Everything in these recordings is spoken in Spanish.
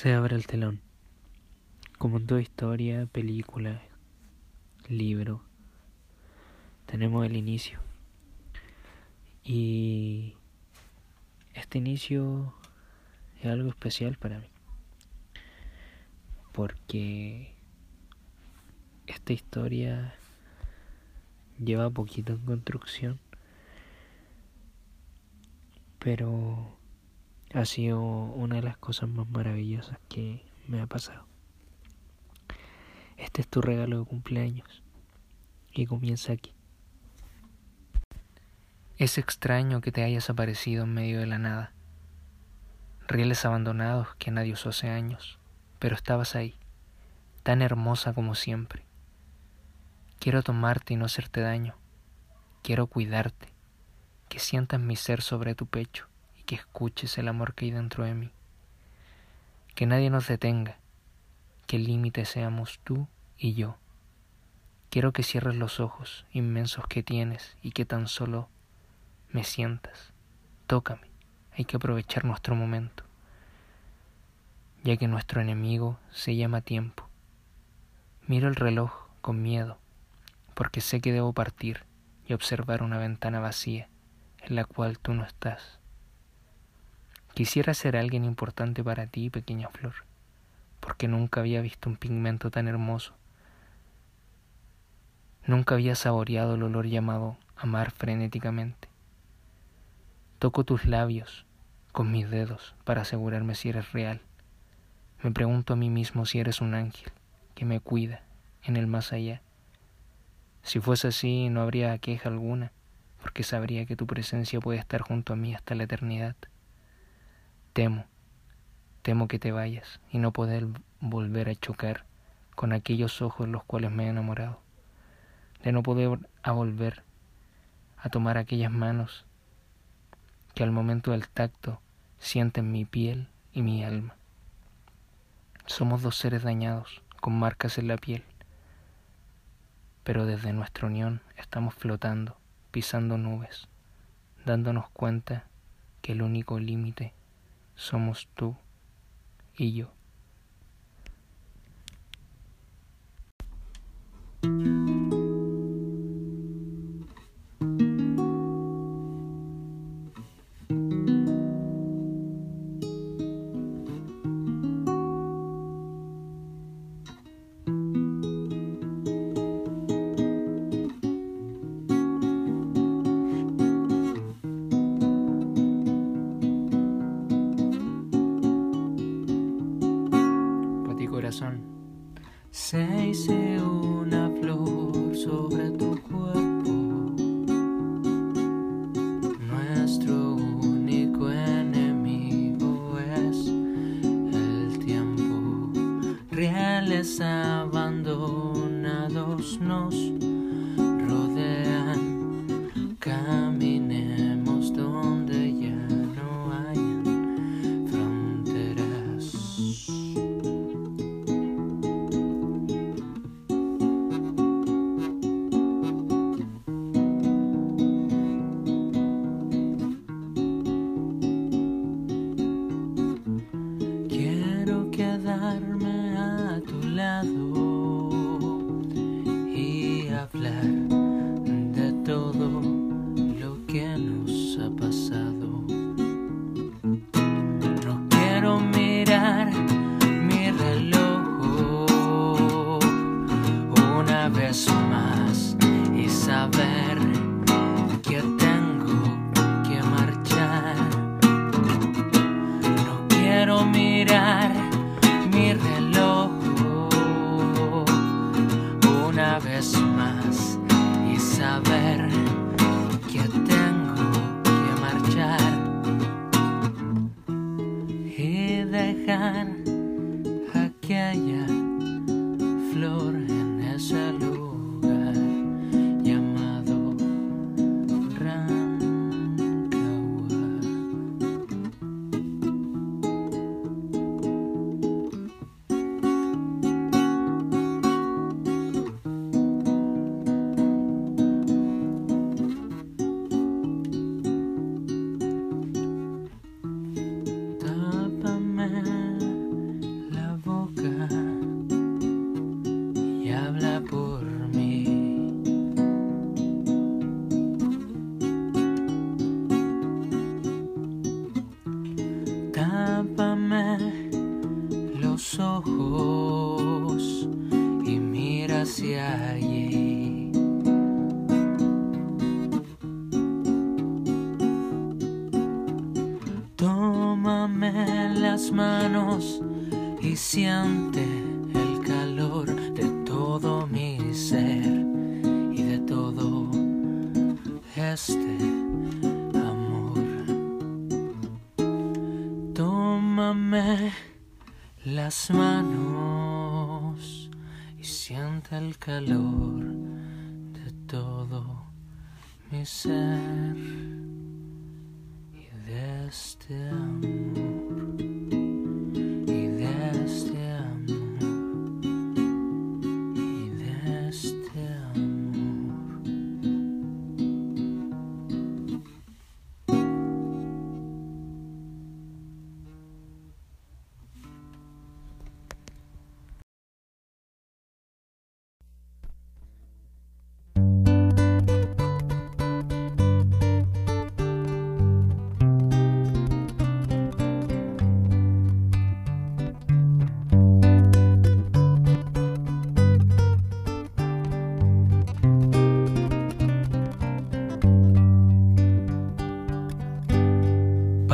Se abre el telón. Como en toda historia, película, libro, tenemos el inicio. Y este inicio es algo especial para mí. Porque esta historia lleva poquito en construcción. Pero ha sido una de las cosas más maravillosas que me ha pasado. Este es tu regalo de cumpleaños y comienza aquí. Es extraño que te hayas aparecido en medio de la nada. Rieles abandonados que nadie usó hace años, pero estabas ahí, tan hermosa como siempre. Quiero tomarte y no hacerte daño. Quiero cuidarte, que sientas mi ser sobre tu pecho que escuches el amor que hay dentro de mí. Que nadie nos detenga, que el límite seamos tú y yo. Quiero que cierres los ojos inmensos que tienes y que tan solo me sientas. Tócame, hay que aprovechar nuestro momento, ya que nuestro enemigo se llama tiempo. Miro el reloj con miedo, porque sé que debo partir y observar una ventana vacía en la cual tú no estás. Quisiera ser alguien importante para ti, pequeña flor, porque nunca había visto un pigmento tan hermoso. Nunca había saboreado el olor llamado amar frenéticamente. Toco tus labios con mis dedos para asegurarme si eres real. Me pregunto a mí mismo si eres un ángel que me cuida en el más allá. Si fuese así, no habría queja alguna, porque sabría que tu presencia puede estar junto a mí hasta la eternidad. Temo, temo que te vayas y no poder volver a chocar con aquellos ojos los cuales me he enamorado, de no poder a volver a tomar aquellas manos que al momento del tacto sienten mi piel y mi alma. Somos dos seres dañados, con marcas en la piel, pero desde nuestra unión estamos flotando, pisando nubes, dándonos cuenta que el único límite somos tú y yo. Se hice hacia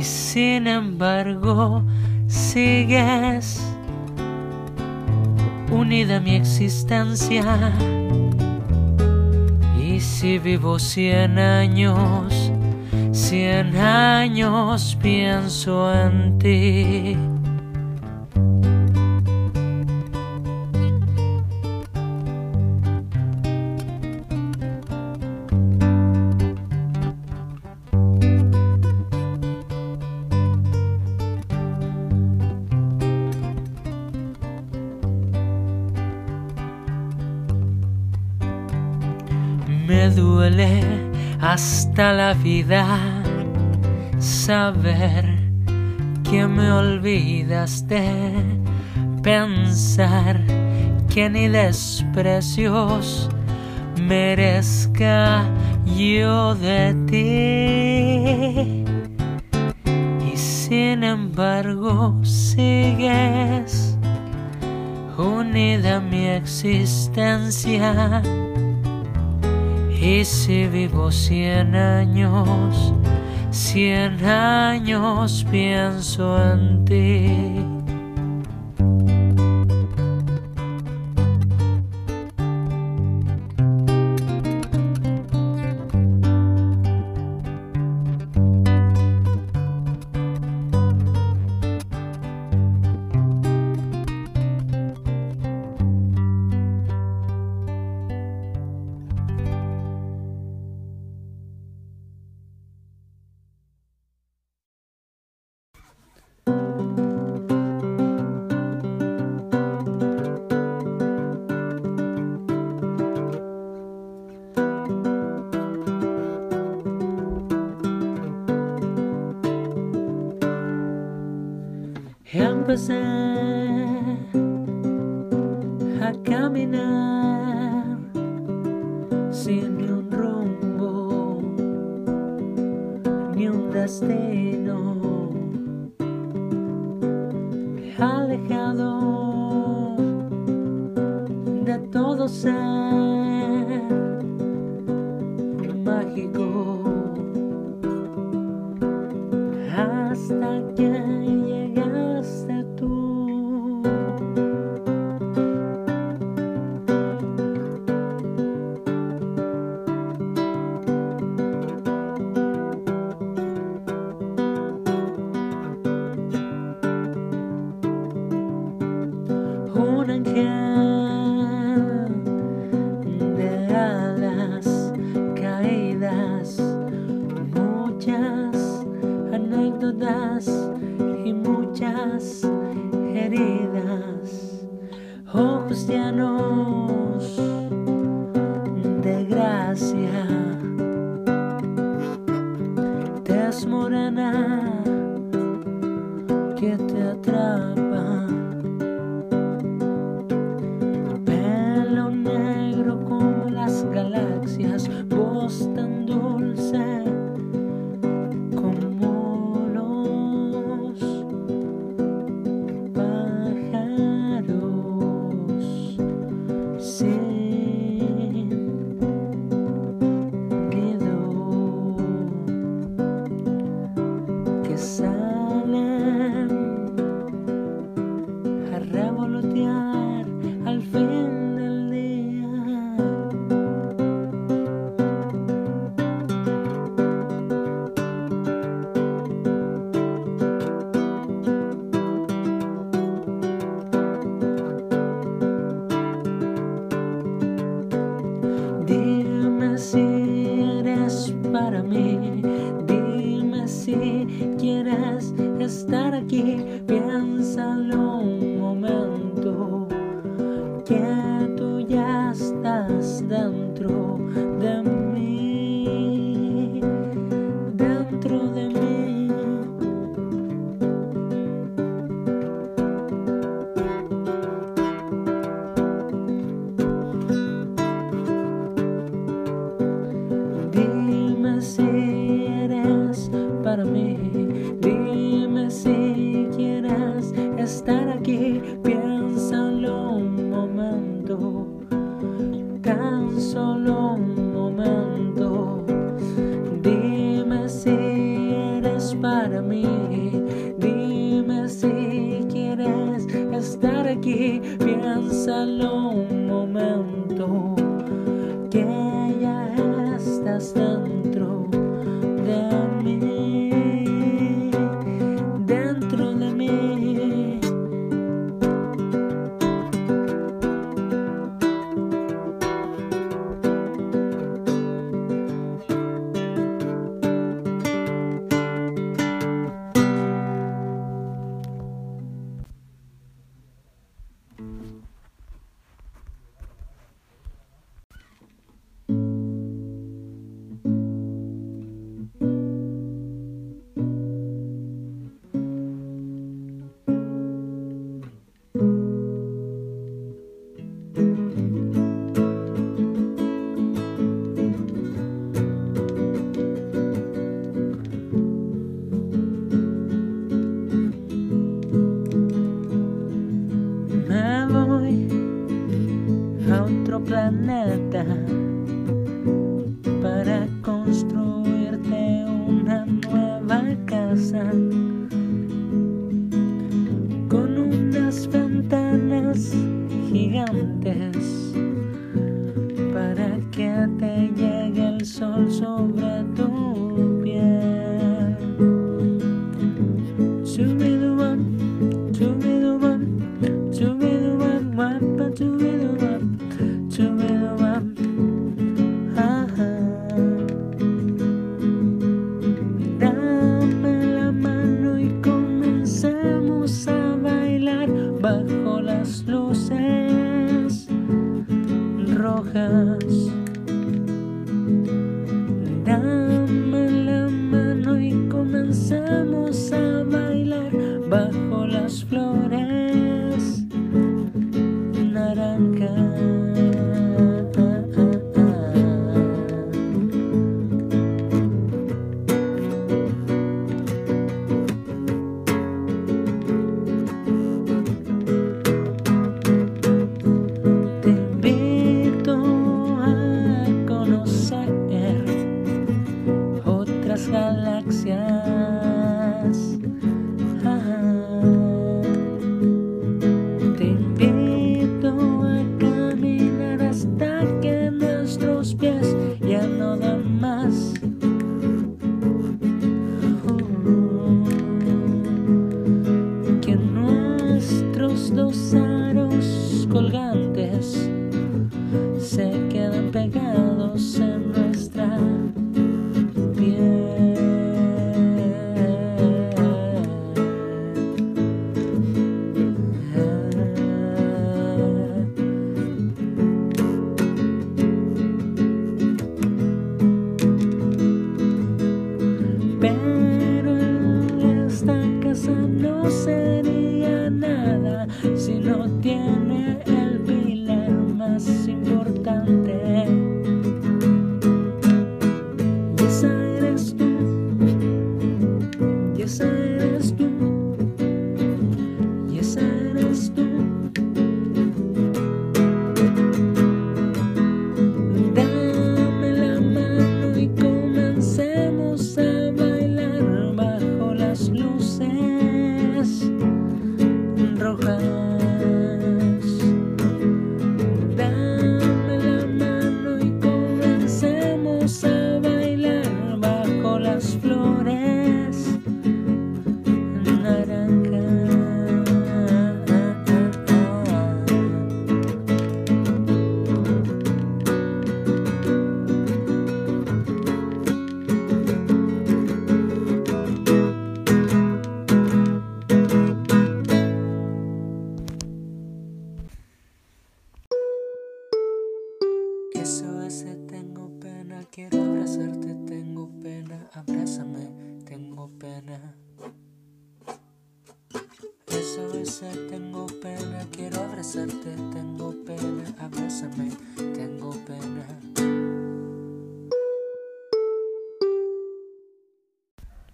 y sin embargo sigues unida a mi existencia. Y si vivo cien años, cien años pienso en ti. Me duele hasta la vida saber que me olvidaste, pensar que ni desprecios merezca yo de ti. Y sin embargo sigues unida a mi existencia. Si vivo cien años, cien años pienso en ti. Empecé a caminar sin ni un rumbo ni un destino. Alejado de todo ser quieras estar aquí. para mí. Dime si quieres estar aquí, piénsalo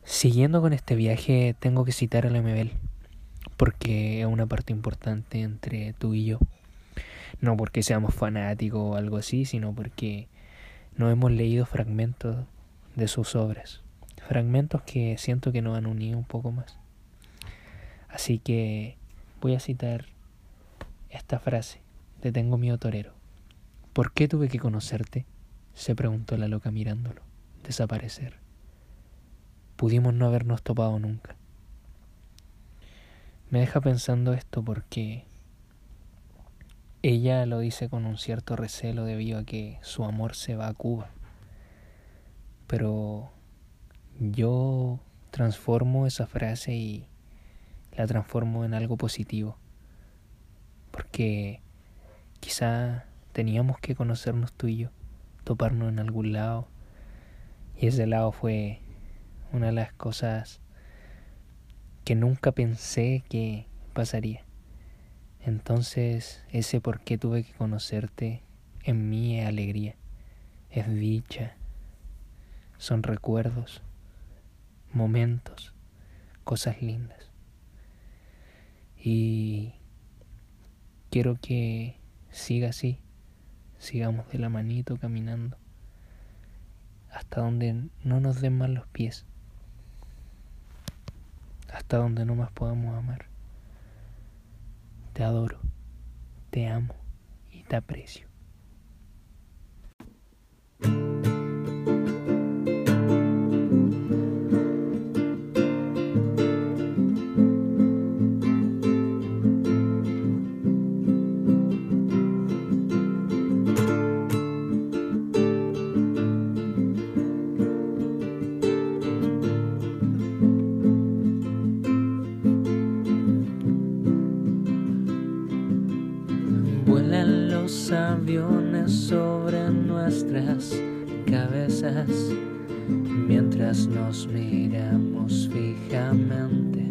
Siguiendo con este viaje, tengo que citar a la MBL, porque es una parte importante entre tú y yo. No porque seamos fanáticos o algo así, sino porque nos hemos leído fragmentos de sus obras. Fragmentos que siento que nos han unido un poco más. Así que voy a citar esta frase. Te tengo miedo torero. ¿Por qué tuve que conocerte? se preguntó la loca mirándolo. Desaparecer. Pudimos no habernos topado nunca. Me deja pensando esto porque ella lo dice con un cierto recelo debido a que su amor se va a Cuba. Pero yo transformo esa frase y la transformo en algo positivo. Porque quizá teníamos que conocernos tú y yo, toparnos en algún lado. Y ese lado fue una de las cosas que nunca pensé que pasaría. Entonces, ese por qué tuve que conocerte en mí es alegría, es dicha, son recuerdos, momentos, cosas lindas. Y quiero que siga así, sigamos de la manito caminando hasta donde no nos den mal los pies, hasta donde no más podamos amar. Te adoro, te amo y te aprecio. Mientras nos miramos fijamente.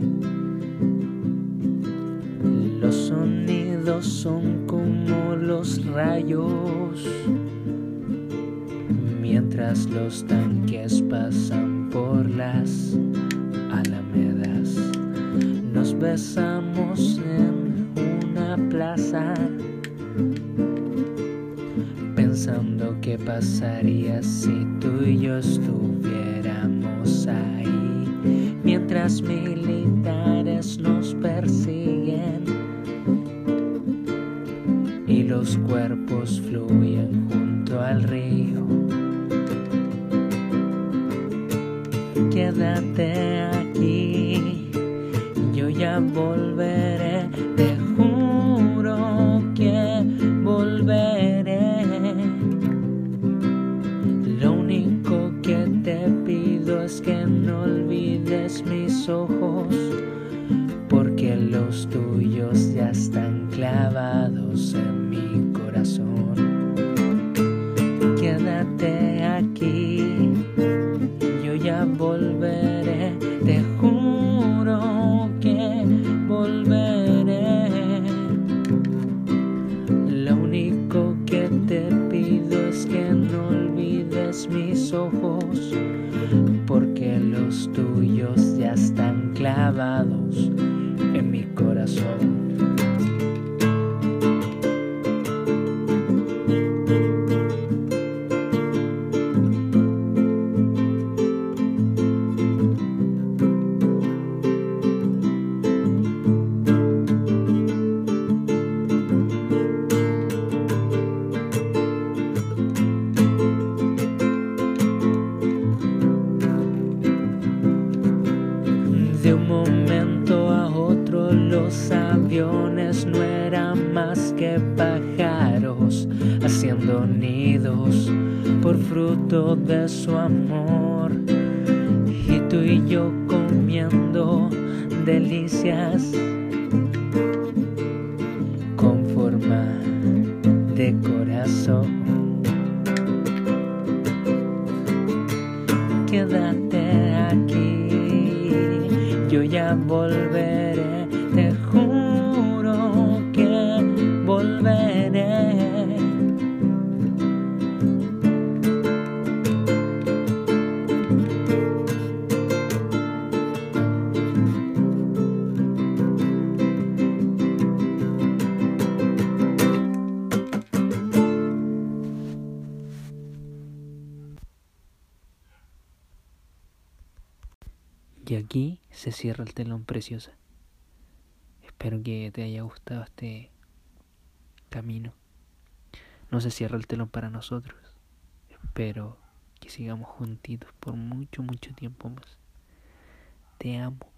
Los sonidos son como los rayos mientras los tanques pasan por las alamedas. Nos besamos en una plaza pensando qué pasaría militares nos persiguen y los cuerpos fluyen junto al río. Quédate aquí, yo ya volveré, De un momento a otro los aviones no eran más que pájaros haciendo nidos por fruto de su amor. Y tú y yo comiendo delicias con forma de corazón. Se cierra el telón preciosa. Espero que te haya gustado este camino. No se cierra el telón para nosotros. Espero que sigamos juntitos por mucho, mucho tiempo más. Te amo.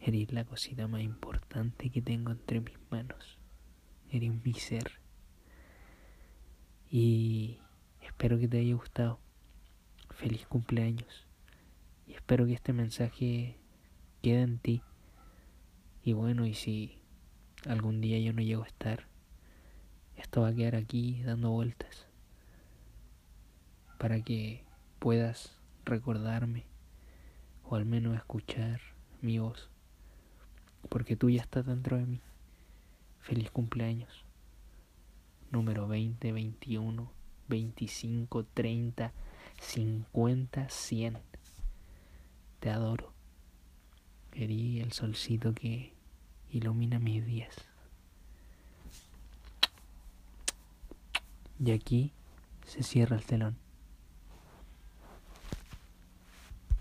Eres la cosita más importante que tengo entre mis manos. Eres mi ser. Y espero que te haya gustado. Feliz cumpleaños. Y espero que este mensaje quede en ti. Y bueno, y si algún día yo no llego a estar, esto va a quedar aquí dando vueltas. Para que puedas recordarme o al menos escuchar mi voz. Porque tú ya estás dentro de mí. Feliz cumpleaños. Número 20, 21, 25, 30, 50, 100. Te adoro. Erí el solcito que ilumina mis días. Y aquí se cierra el telón.